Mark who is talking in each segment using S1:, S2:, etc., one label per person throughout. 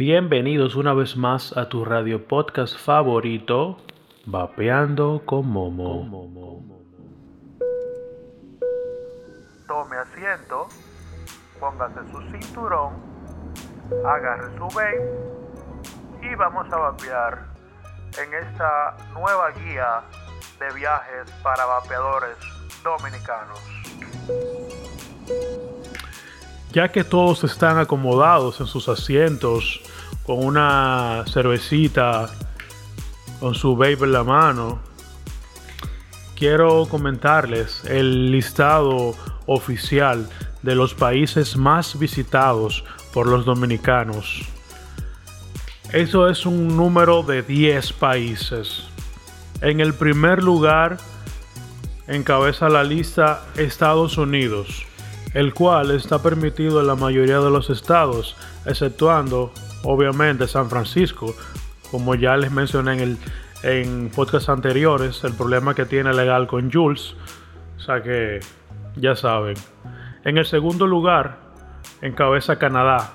S1: Bienvenidos una vez más a tu radio podcast favorito, Vapeando con Momo.
S2: Tome asiento, póngase su cinturón, agarre su vape y vamos a vapear en esta nueva guía de viajes para vapeadores dominicanos.
S1: Ya que todos están acomodados en sus asientos con una cervecita, con su vape en la mano, quiero comentarles el listado oficial de los países más visitados por los dominicanos. Eso es un número de 10 países. En el primer lugar encabeza la lista Estados Unidos, el cual está permitido en la mayoría de los estados, exceptuando obviamente San Francisco, como ya les mencioné en el en podcasts anteriores, el problema que tiene legal con Jules, o sea que ya saben. En el segundo lugar encabeza Canadá.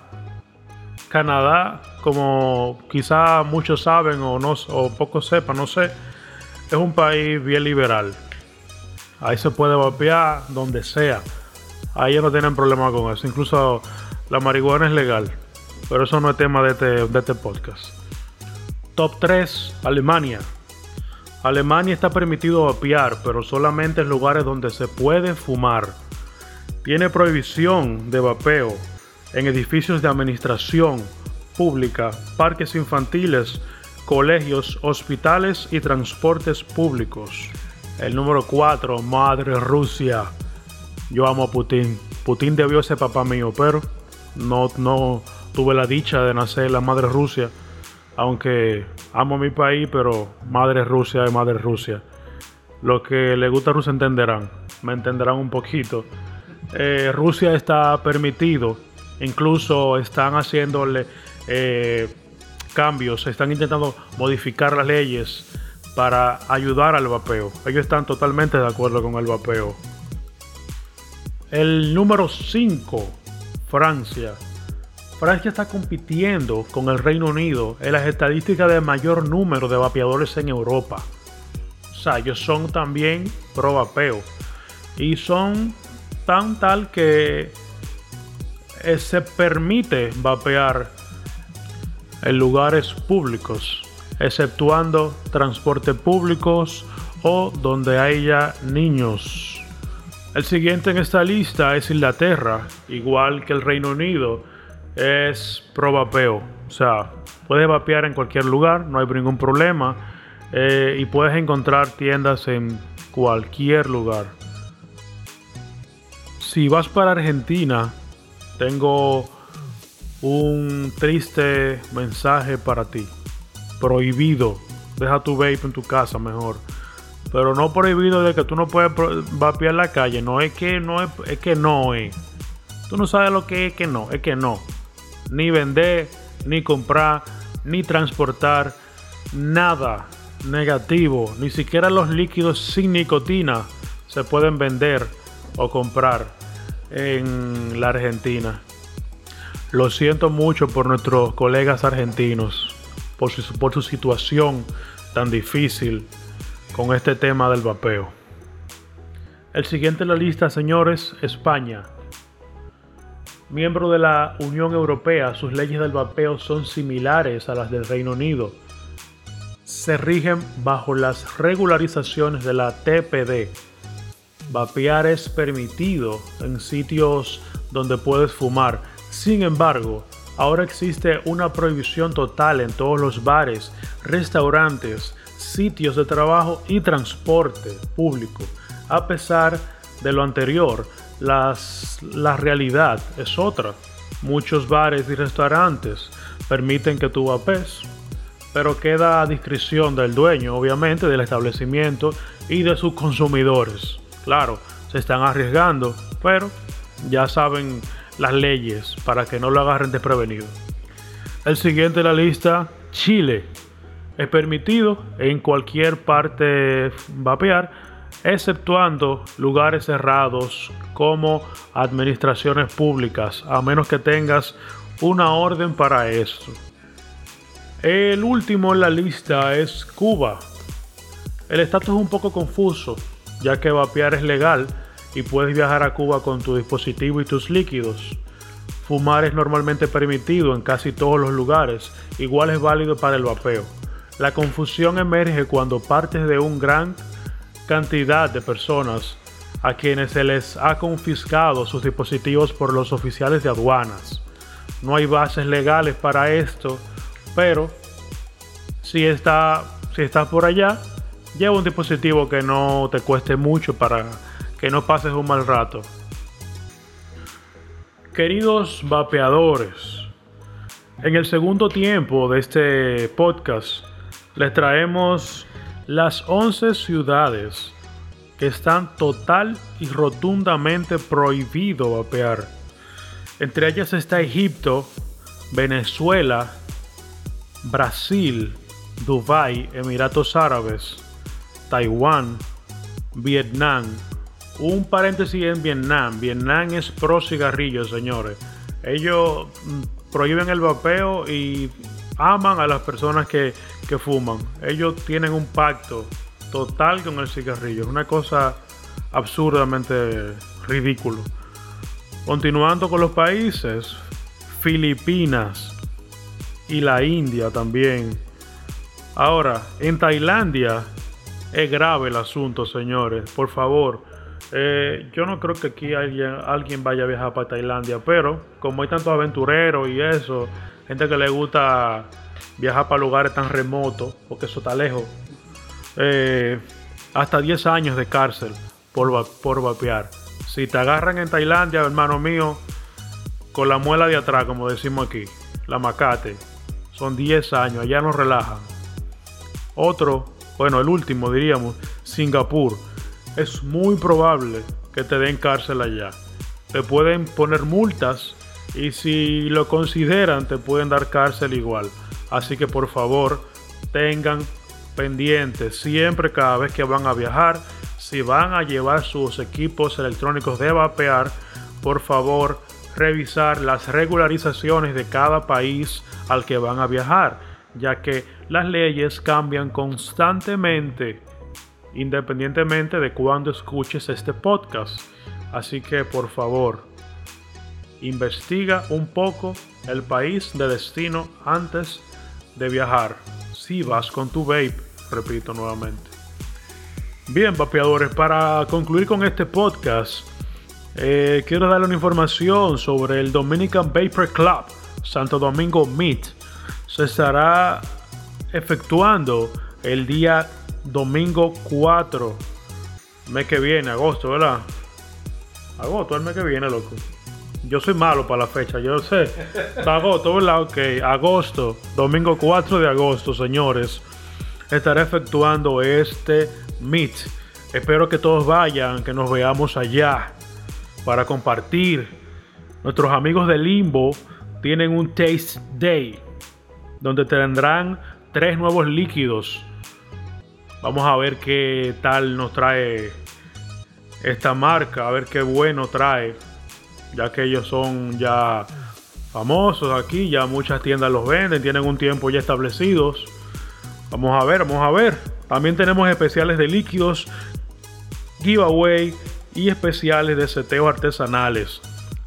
S1: Canadá, como quizá muchos saben o no o pocos sepan, no sé, es un país bien liberal. Ahí se puede vapear donde sea. Ahí no tienen problema con eso. Incluso la marihuana es legal. Pero eso no es tema de este, de este podcast. Top 3, Alemania. Alemania está permitido vapear, pero solamente en lugares donde se puede fumar. Tiene prohibición de vapeo en edificios de administración pública, parques infantiles, colegios, hospitales y transportes públicos. El número 4, Madre Rusia. Yo amo a Putin. Putin debió ser papá mío, pero no, no tuve la dicha de nacer en la Madre Rusia. Aunque amo mi país, pero Madre Rusia es Madre Rusia. Los que le gusta Rusia entenderán, me entenderán un poquito. Eh, Rusia está permitido, incluso están haciéndole eh, cambios, están intentando modificar las leyes para ayudar al vapeo. Ellos están totalmente de acuerdo con el vapeo. El número 5, Francia. Francia está compitiendo con el Reino Unido en las estadísticas de mayor número de vapeadores en Europa. O sea, ellos son también pro vapeo. Y son tan tal que eh, se permite vapear en lugares públicos, exceptuando transportes públicos o donde haya niños. El siguiente en esta lista es Inglaterra, igual que el Reino Unido, es pro vapeo. O sea, puedes vapear en cualquier lugar, no hay ningún problema. Eh, y puedes encontrar tiendas en cualquier lugar. Si vas para Argentina, tengo un triste mensaje para ti. Prohibido. Deja tu vape en tu casa mejor. Pero no prohibido de que tú no puedes vapear la calle. No es que no es, es que no es. Tú no sabes lo que es que no. Es que no. Ni vender, ni comprar, ni transportar. Nada negativo. Ni siquiera los líquidos sin nicotina se pueden vender o comprar en la Argentina. Lo siento mucho por nuestros colegas argentinos, por su, por su situación tan difícil con este tema del vapeo. El siguiente en la lista, señores, España. Miembro de la Unión Europea, sus leyes del vapeo son similares a las del Reino Unido. Se rigen bajo las regularizaciones de la TPD. Vapear es permitido en sitios donde puedes fumar. Sin embargo, ahora existe una prohibición total en todos los bares, restaurantes, sitios de trabajo y transporte público. A pesar de lo anterior, las, la realidad es otra. Muchos bares y restaurantes permiten que tú vapees, pero queda a discreción del dueño, obviamente, del establecimiento y de sus consumidores. Claro, se están arriesgando, pero ya saben las leyes para que no lo agarren desprevenido. El siguiente de la lista, Chile. Es permitido en cualquier parte vapear, exceptuando lugares cerrados como administraciones públicas, a menos que tengas una orden para eso. El último en la lista es Cuba. El estatus es un poco confuso, ya que vapear es legal y puedes viajar a Cuba con tu dispositivo y tus líquidos. Fumar es normalmente permitido en casi todos los lugares, igual es válido para el vapeo. La confusión emerge cuando partes de una gran cantidad de personas a quienes se les ha confiscado sus dispositivos por los oficiales de aduanas. No hay bases legales para esto, pero si está, si estás por allá, Lleva un dispositivo que no te cueste mucho para que no pases un mal rato. Queridos vapeadores, en el segundo tiempo de este podcast les traemos las 11 ciudades que están total y rotundamente prohibido vapear. Entre ellas está Egipto, Venezuela, Brasil, Dubái, Emiratos Árabes, Taiwán, Vietnam. Un paréntesis en Vietnam. Vietnam es pro cigarrillos, señores. Ellos mm, prohíben el vapeo y aman a las personas que, que fuman. Ellos tienen un pacto total con el cigarrillo. Es una cosa absurdamente ridículo. Continuando con los países, Filipinas y la India también. Ahora, en Tailandia es grave el asunto, señores. Por favor. Eh, yo no creo que aquí alguien, alguien vaya a viajar para Tailandia, pero como hay tantos aventureros y eso, gente que le gusta viajar para lugares tan remotos, porque eso está lejos, eh, hasta 10 años de cárcel por, por vapear. Si te agarran en Tailandia, hermano mío, con la muela de atrás, como decimos aquí, la macate, son 10 años, allá nos relajan. Otro bueno, el último diríamos, Singapur, es muy probable que te den cárcel allá. Te pueden poner multas y si lo consideran te pueden dar cárcel igual. Así que por favor tengan pendientes siempre cada vez que van a viajar. Si van a llevar sus equipos electrónicos de vapear, por favor revisar las regularizaciones de cada país al que van a viajar ya que las leyes cambian constantemente independientemente de cuándo escuches este podcast. Así que por favor, investiga un poco el país de destino antes de viajar. Si vas con tu vape, repito nuevamente. Bien, vapeadores, para concluir con este podcast, eh, quiero darle una información sobre el Dominican Vapor Club Santo Domingo Meet se estará efectuando el día domingo 4, mes que viene, agosto, ¿verdad? Agosto, el mes que viene, loco. Yo soy malo para la fecha, yo sé. Agosto, agosto, domingo 4 de agosto, señores. Estaré efectuando este meet. Espero que todos vayan, que nos veamos allá para compartir. Nuestros amigos de Limbo tienen un Taste Day donde tendrán tres nuevos líquidos. Vamos a ver qué tal nos trae esta marca, a ver qué bueno trae, ya que ellos son ya famosos aquí, ya muchas tiendas los venden, tienen un tiempo ya establecidos. Vamos a ver, vamos a ver. También tenemos especiales de líquidos, giveaway y especiales de seteo artesanales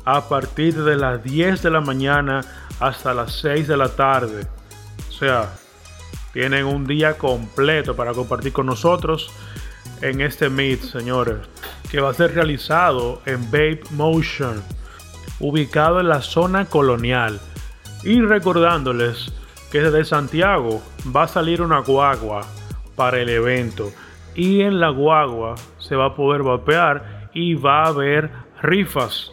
S1: a partir de las 10 de la mañana hasta las 6 de la tarde. O sea, tienen un día completo para compartir con nosotros en este Meet, señores, que va a ser realizado en Vape Motion, ubicado en la zona colonial. Y recordándoles que desde Santiago va a salir una guagua para el evento. Y en la guagua se va a poder vapear y va a haber rifas.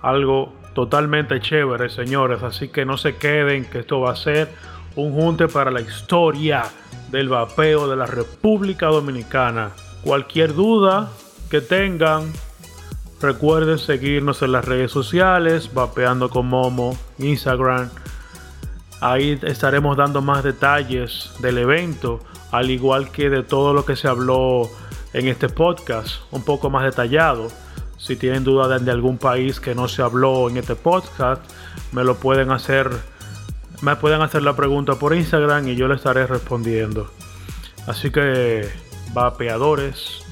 S1: Algo totalmente chévere, señores. Así que no se queden, que esto va a ser un junte para la historia del vapeo de la República Dominicana. Cualquier duda que tengan, recuerden seguirnos en las redes sociales, vapeando con Momo, Instagram. Ahí estaremos dando más detalles del evento, al igual que de todo lo que se habló en este podcast, un poco más detallado. Si tienen duda de, algún país que no se habló en este podcast, me lo pueden hacer me pueden hacer la pregunta por Instagram y yo le estaré respondiendo. Así que, vapeadores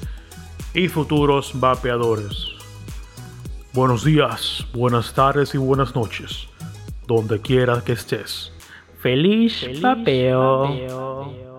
S1: y futuros vapeadores. Buenos días, buenas tardes y buenas noches, donde quiera que estés. Feliz, vapeo.